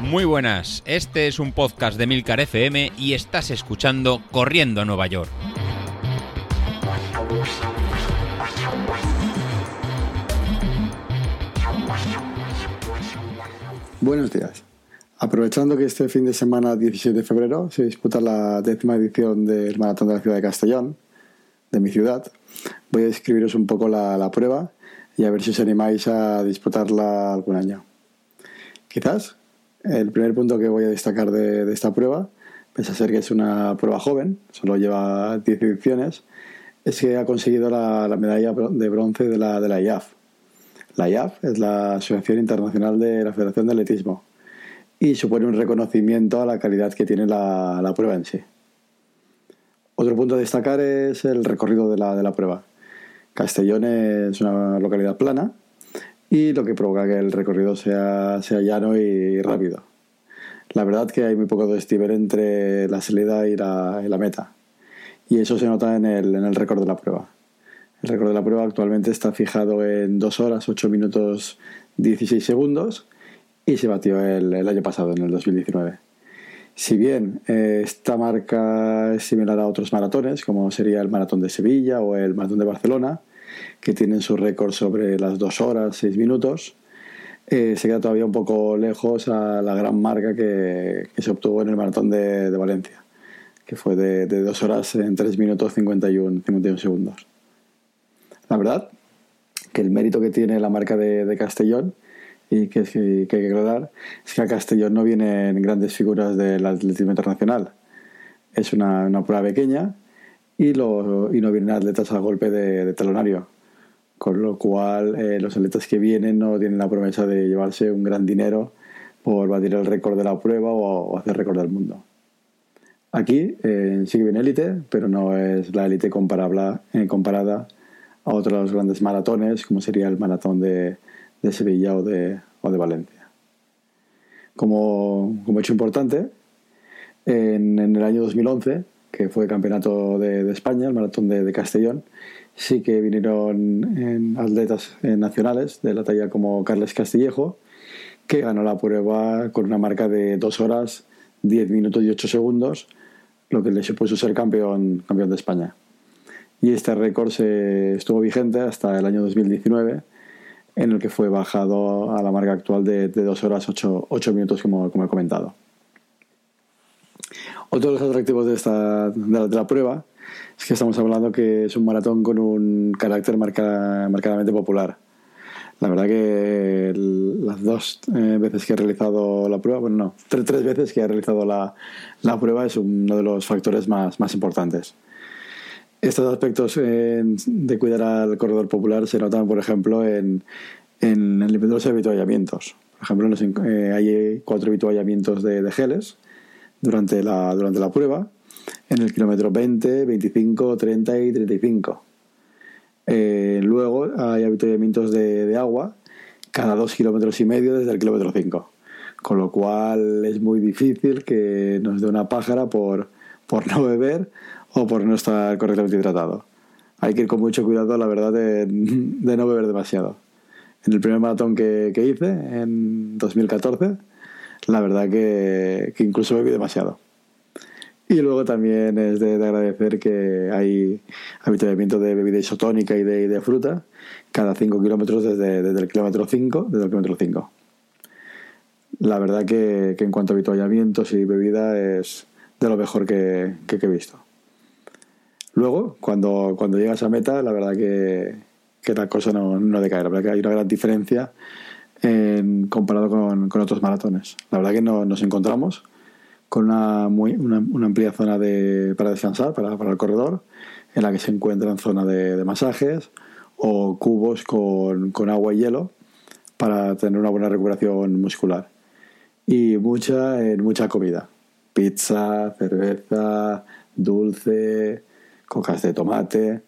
Muy buenas, este es un podcast de Milcar FM y estás escuchando Corriendo a Nueva York. Buenos días. Aprovechando que este fin de semana, 16 de febrero, se disputa la décima edición del Maratón de la Ciudad de Castellón, de mi ciudad, voy a describiros un poco la, la prueba y a ver si os animáis a disputarla algún año. Quizás el primer punto que voy a destacar de, esta prueba, pese a ser que es una prueba joven, solo lleva 10 ediciones, es que ha conseguido la, medalla de bronce de la, de la IAF. La IAF es la Asociación Internacional de la Federación de Atletismo y supone un reconocimiento a la calidad que tiene la, la prueba en sí. Otro punto a destacar es el recorrido de la, de la prueba. Castellón es una localidad plana y lo que provoca que el recorrido sea, sea llano y rápido. La verdad que hay muy poco desnivel entre la salida y la, meta y eso se nota en el, en el récord de la prueba. El récord de la prueba actualmente está fijado en 2 horas 8 minutos 16 segundos y se batió el, el año pasado, en el 2019. Si bien eh, esta marca es similar a otros maratones, como sería el Maratón de Sevilla o el Maratón de Barcelona, que tienen su récord sobre las dos horas, seis minutos, eh, se queda todavía un poco lejos a la gran marca que, se obtuvo en el maratón de, Valencia, que fue de, dos horas en tres minutos 51, 51 segundos. La verdad que el mérito que tiene la marca de, Castellón y que, hay que aclarar es que a Castellón no vienen grandes figuras del atletismo internacional. Es una, una prueba pequeña y, lo, y no vienen atletas a golpe de, talonario. Con lo cual, eh, los atletas que vienen no tienen la promesa de llevarse un gran dinero por batir el récord de la prueba o, hacer récord del mundo. Aquí eh, sí que viene élite, pero no es la élite comparable, eh, comparada a otros grandes maratones, como sería el maratón de, de Sevilla o de, o de Valencia. Como, como hecho importante, en, en el año 2011 que fue campeonato de, España, el maratón de, Castellón, sí que vinieron atletas nacionales de la talla como Carles Castillejo, que ganó la prueba con una marca de 2 horas, 10 minutos y 8 segundos, lo que le supuso ser campeón, campeón de España. Y este récord se estuvo vigente hasta el año 2019, en el que fue bajado a la marca actual de, 2 horas 8, 8 minutos, como, como he comentado. Otro de los atractivos de, esta, de la, prueba es que estamos hablando que es un maratón con un carácter marcadamente popular. La verdad que las dos eh, veces que he realizado la prueba, bueno, no, tres, tres veces que he realizado la, la, prueba es uno de los factores más, más importantes. Estos aspectos de cuidar al corredor popular se notan, por ejemplo, en, en de los habituallamientos. Por ejemplo, eh, hay cuatro habituallamientos de, de geles durante la, durante la prueba en el kilómetro 20, 25, 30 y 35. Eh, luego hay avituallamientos de, de, agua cada dos kilómetros y medio desde el kilómetro 5. Con lo cual es muy difícil que nos dé una pájara por, por no beber o por no estar correctamente hidratado. Hay que ir con mucho cuidado, la verdad, de, no beber demasiado. En el primer maratón que, que hice, en 2014, la verdad que, incluso bebí demasiado. Y luego también es de, agradecer que hay habituamiento de bebida isotónica y de, fruta cada 5 kilómetros desde, el kilómetro 5, desde el kilómetro 5. La verdad que, en cuanto a habituallamientos y bebida es de lo mejor que, he visto. Luego, cuando, cuando llegas a meta, la verdad que, la cosa no, no decae. La verdad que hay una gran diferencia en, comparado con, con, otros maratones. La verdad que no, nos encontramos con una, muy, una, amplia zona de, para descansar, para, para, el corredor, en la que se encuentran zonas de, de, masajes o cubos con, con, agua y hielo para tener una buena recuperación muscular. Y mucha, mucha comida. Pizza, cerveza, dulce, cocas de tomate.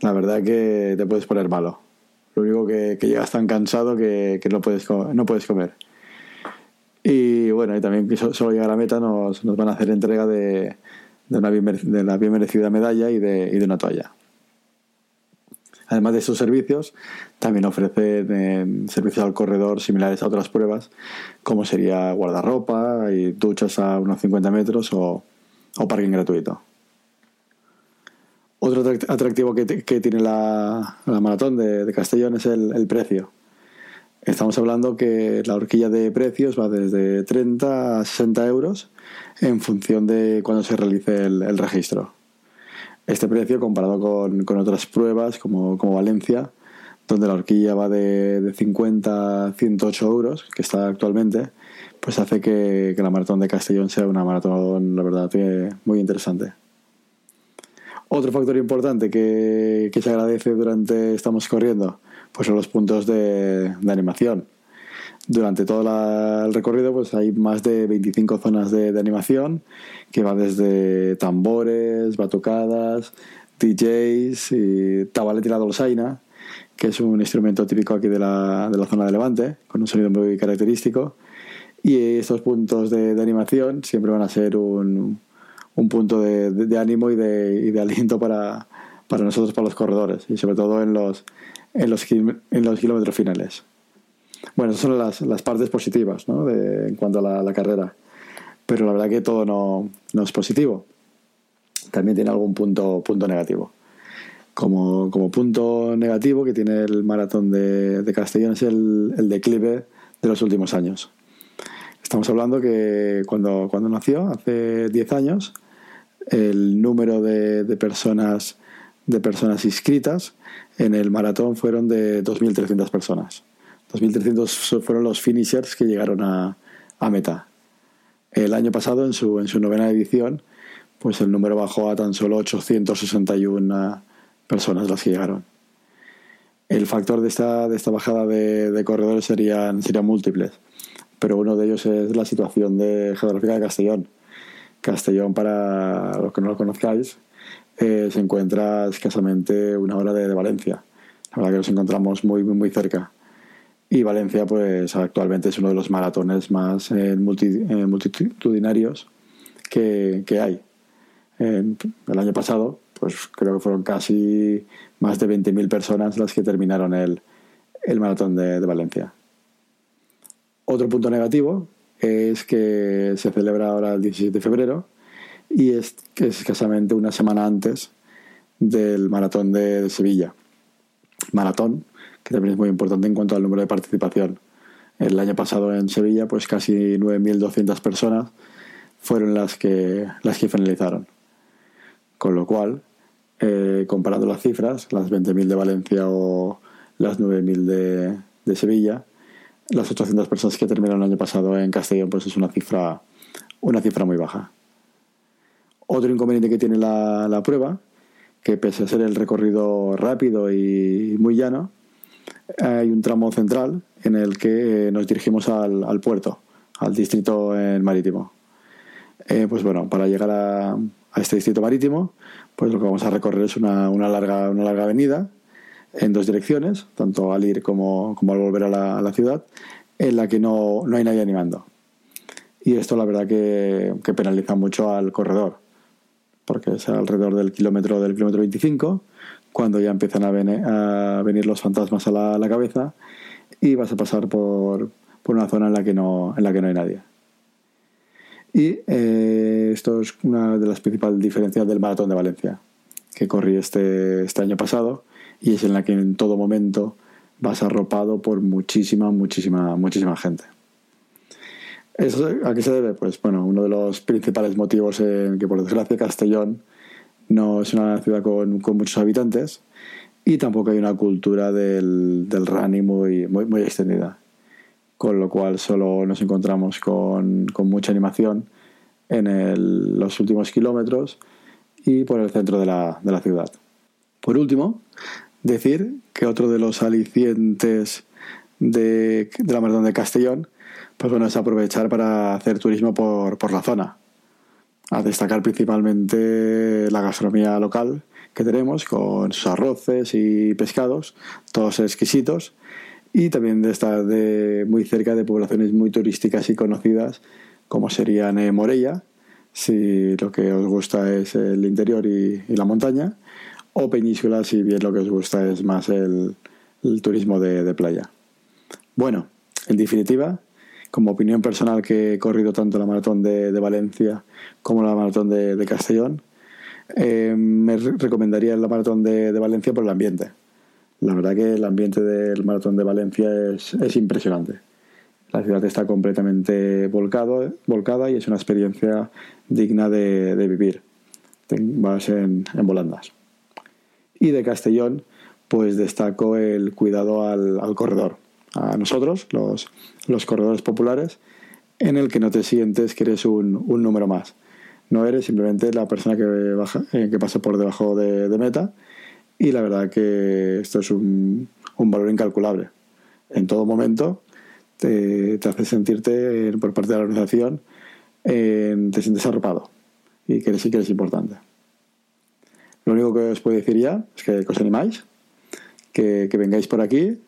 La verdad que te puedes poner malo. Lo único que, llegas tan cansado que, no, puedes, no puedes comer. Y bueno, y también solo llegar a la meta nos, van a hacer entrega de, una bien, de la bien merecida medalla y de, y de una toalla. Además de esos servicios, también ofrecen eh, servicios al corredor similares a otras pruebas, como sería guardarropa y duchas a unos 50 metros o, parking gratuito. Otro atractivo que, tiene la, maratón de, Castellón es el, precio. Estamos hablando que la horquilla de precios va desde 30 a 60 euros en función de cuando se realice el registro este precio comparado con, otras pruebas como, Valencia, donde la horquilla va de, de, 50 a 108 euros, que está actualmente, pues hace que, la maratón de Castellón sea una maratón, la verdad, muy interesante. Otro factor importante que, que se agradece durante estamos corriendo, pues son los puntos de, de animación durante todo el recorrido pues hay más de 25 zonas de, animación que va desde tambores, batucadas, DJs y tabale tirado losaina, que es un instrumento típico aquí de la, de la zona de Levante, con un sonido muy característico. Y estos puntos de, animación siempre van a ser un, un punto de, ánimo y de, y de aliento para, para nosotros, para los corredores, y sobre todo en los, en los, en los kilómetros finales. Bueno, esas son las, las partes positivas ¿no? en cuanto a la, carrera. Pero la verdad que todo no, es positivo. También tiene algún punto, punto negativo. Como, punto negativo que tiene el maratón de, Castellón es el, declive de los últimos años. Estamos hablando que cuando, cuando nació, hace 10 años, el número de, de, personas, de personas inscritas en el maratón fueron de 2.300 personas. 2.300 fueron los finishers que llegaron a, a, meta. El año pasado, en su, en su novena edición, pues el número bajó a tan solo 861 personas las que llegaron. El factor de esta, de esta bajada de, de corredores serían, serían múltiples, pero uno de ellos es la situación de, geográfica de Castellón. Castellón, para los que no lo conozcáis, eh, se encuentra escasamente una hora de, de Valencia. La verdad que nos encontramos muy, muy, cerca. Y Valencia, pues actualmente es uno de los maratones más eh, eh, multitudinarios que, que hay. el año pasado, pues creo que fueron casi más de 20.000 personas las que terminaron el, el maratón de, de, Valencia. Otro punto negativo es que se celebra ahora el 17 de febrero y es, es escasamente una semana antes del maratón de Sevilla. Maratón que también es muy importante en cuanto al número de participación. El año pasado en Sevilla, pues casi 9.200 personas fueron las que, las que finalizaron. Con lo cual, eh, comparando las cifras, las 20.000 de Valencia o las 9.000 de, de Sevilla, las 800 personas que terminaron el año pasado en Castellón, pues es una cifra, una cifra muy baja. Otro inconveniente que tiene la, la prueba, que pese a ser el recorrido rápido y muy llano, hay un tramo central en el que eh, nos dirigimos al, puerto, al distrito marítimo. Eh, pues bueno, para llegar a, a, este distrito marítimo, pues lo que vamos a recorrer es una, una, larga, una larga avenida en dos direcciones, tanto al ir como, como al volver a la, ciudad, en la que no, no, hay nadie animando. Y esto la verdad que, que penaliza mucho al corredor, porque es alrededor del kilómetro del kilómetro 25 cuando ya empiezan a, venir, a venir los fantasmas a la, la, cabeza y vas a pasar por, por, una zona en la que no, en la que no hay nadie. Y eh, esto es una de las principales diferencias del Maratón de Valencia, que corrí este, este año pasado y es en la que en todo momento vas arropado por muchísima, muchísima, muchísima gente. ¿Eso a qué se debe? Pues bueno, uno de los principales motivos en que por desgracia Castellón no es una ciudad con, con muchos habitantes y tampoco hay una cultura del, del running muy, muy, muy, extendida. Con lo cual solo nos encontramos con, con mucha animación en el, los últimos kilómetros y por el centro de la, de la ciudad. Por último, decir que otro de los alicientes de, la Maratón de Castellón pues bueno, es aprovechar para hacer turismo por, por la zona. A destacar principalmente la gastronomía local que tenemos con sus arroces y pescados, todos exquisitos, y también de estar de muy cerca de poblaciones muy turísticas y conocidas como serían Morella, si lo que os gusta es el interior y, y la montaña, o Peñíscola si bien lo que os gusta es más el, turismo de, playa. Bueno, en definitiva, como opinión personal que he corrido tanto la maratón de, Valencia como la maratón de, Castellón, eh, me recomendaría la maratón de, Valencia por el ambiente. La verdad que el ambiente del maratón de Valencia es, es impresionante. La ciudad está completamente volcado, volcada y es una experiencia digna de, vivir. Vas en, volandas. Y de Castellón, pues destaco el cuidado al, al corredor. A nosotros, los, los, corredores populares, en el que no te sientes que eres un, un número más. No eres simplemente la persona que, baja, eh, que pasa por debajo de, meta. Y la verdad que esto es un, un valor incalculable. En todo momento te, hace sentirte, por parte de la organización, te sientes arropado y que que eres importante. Lo único que os puedo decir ya es que, os animáis, que, vengáis por aquí,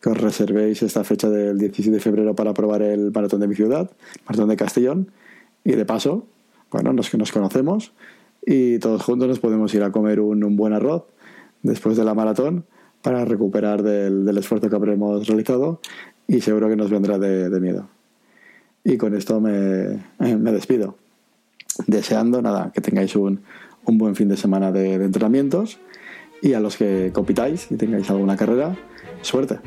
que os reservéis esta fecha del 17 de febrero para probar el maratón de mi ciudad, maratón de Castellón, y de paso, bueno, nos, nos conocemos y todos juntos nos podemos ir a comer un, buen arroz después de la maratón para recuperar del, del esfuerzo que habremos realizado y seguro que nos vendrá de, miedo. Y con esto me, me, despido, deseando nada, que tengáis un, un buen fin de semana de, entrenamientos y a los que compitáis y tengáis alguna carrera, suerte.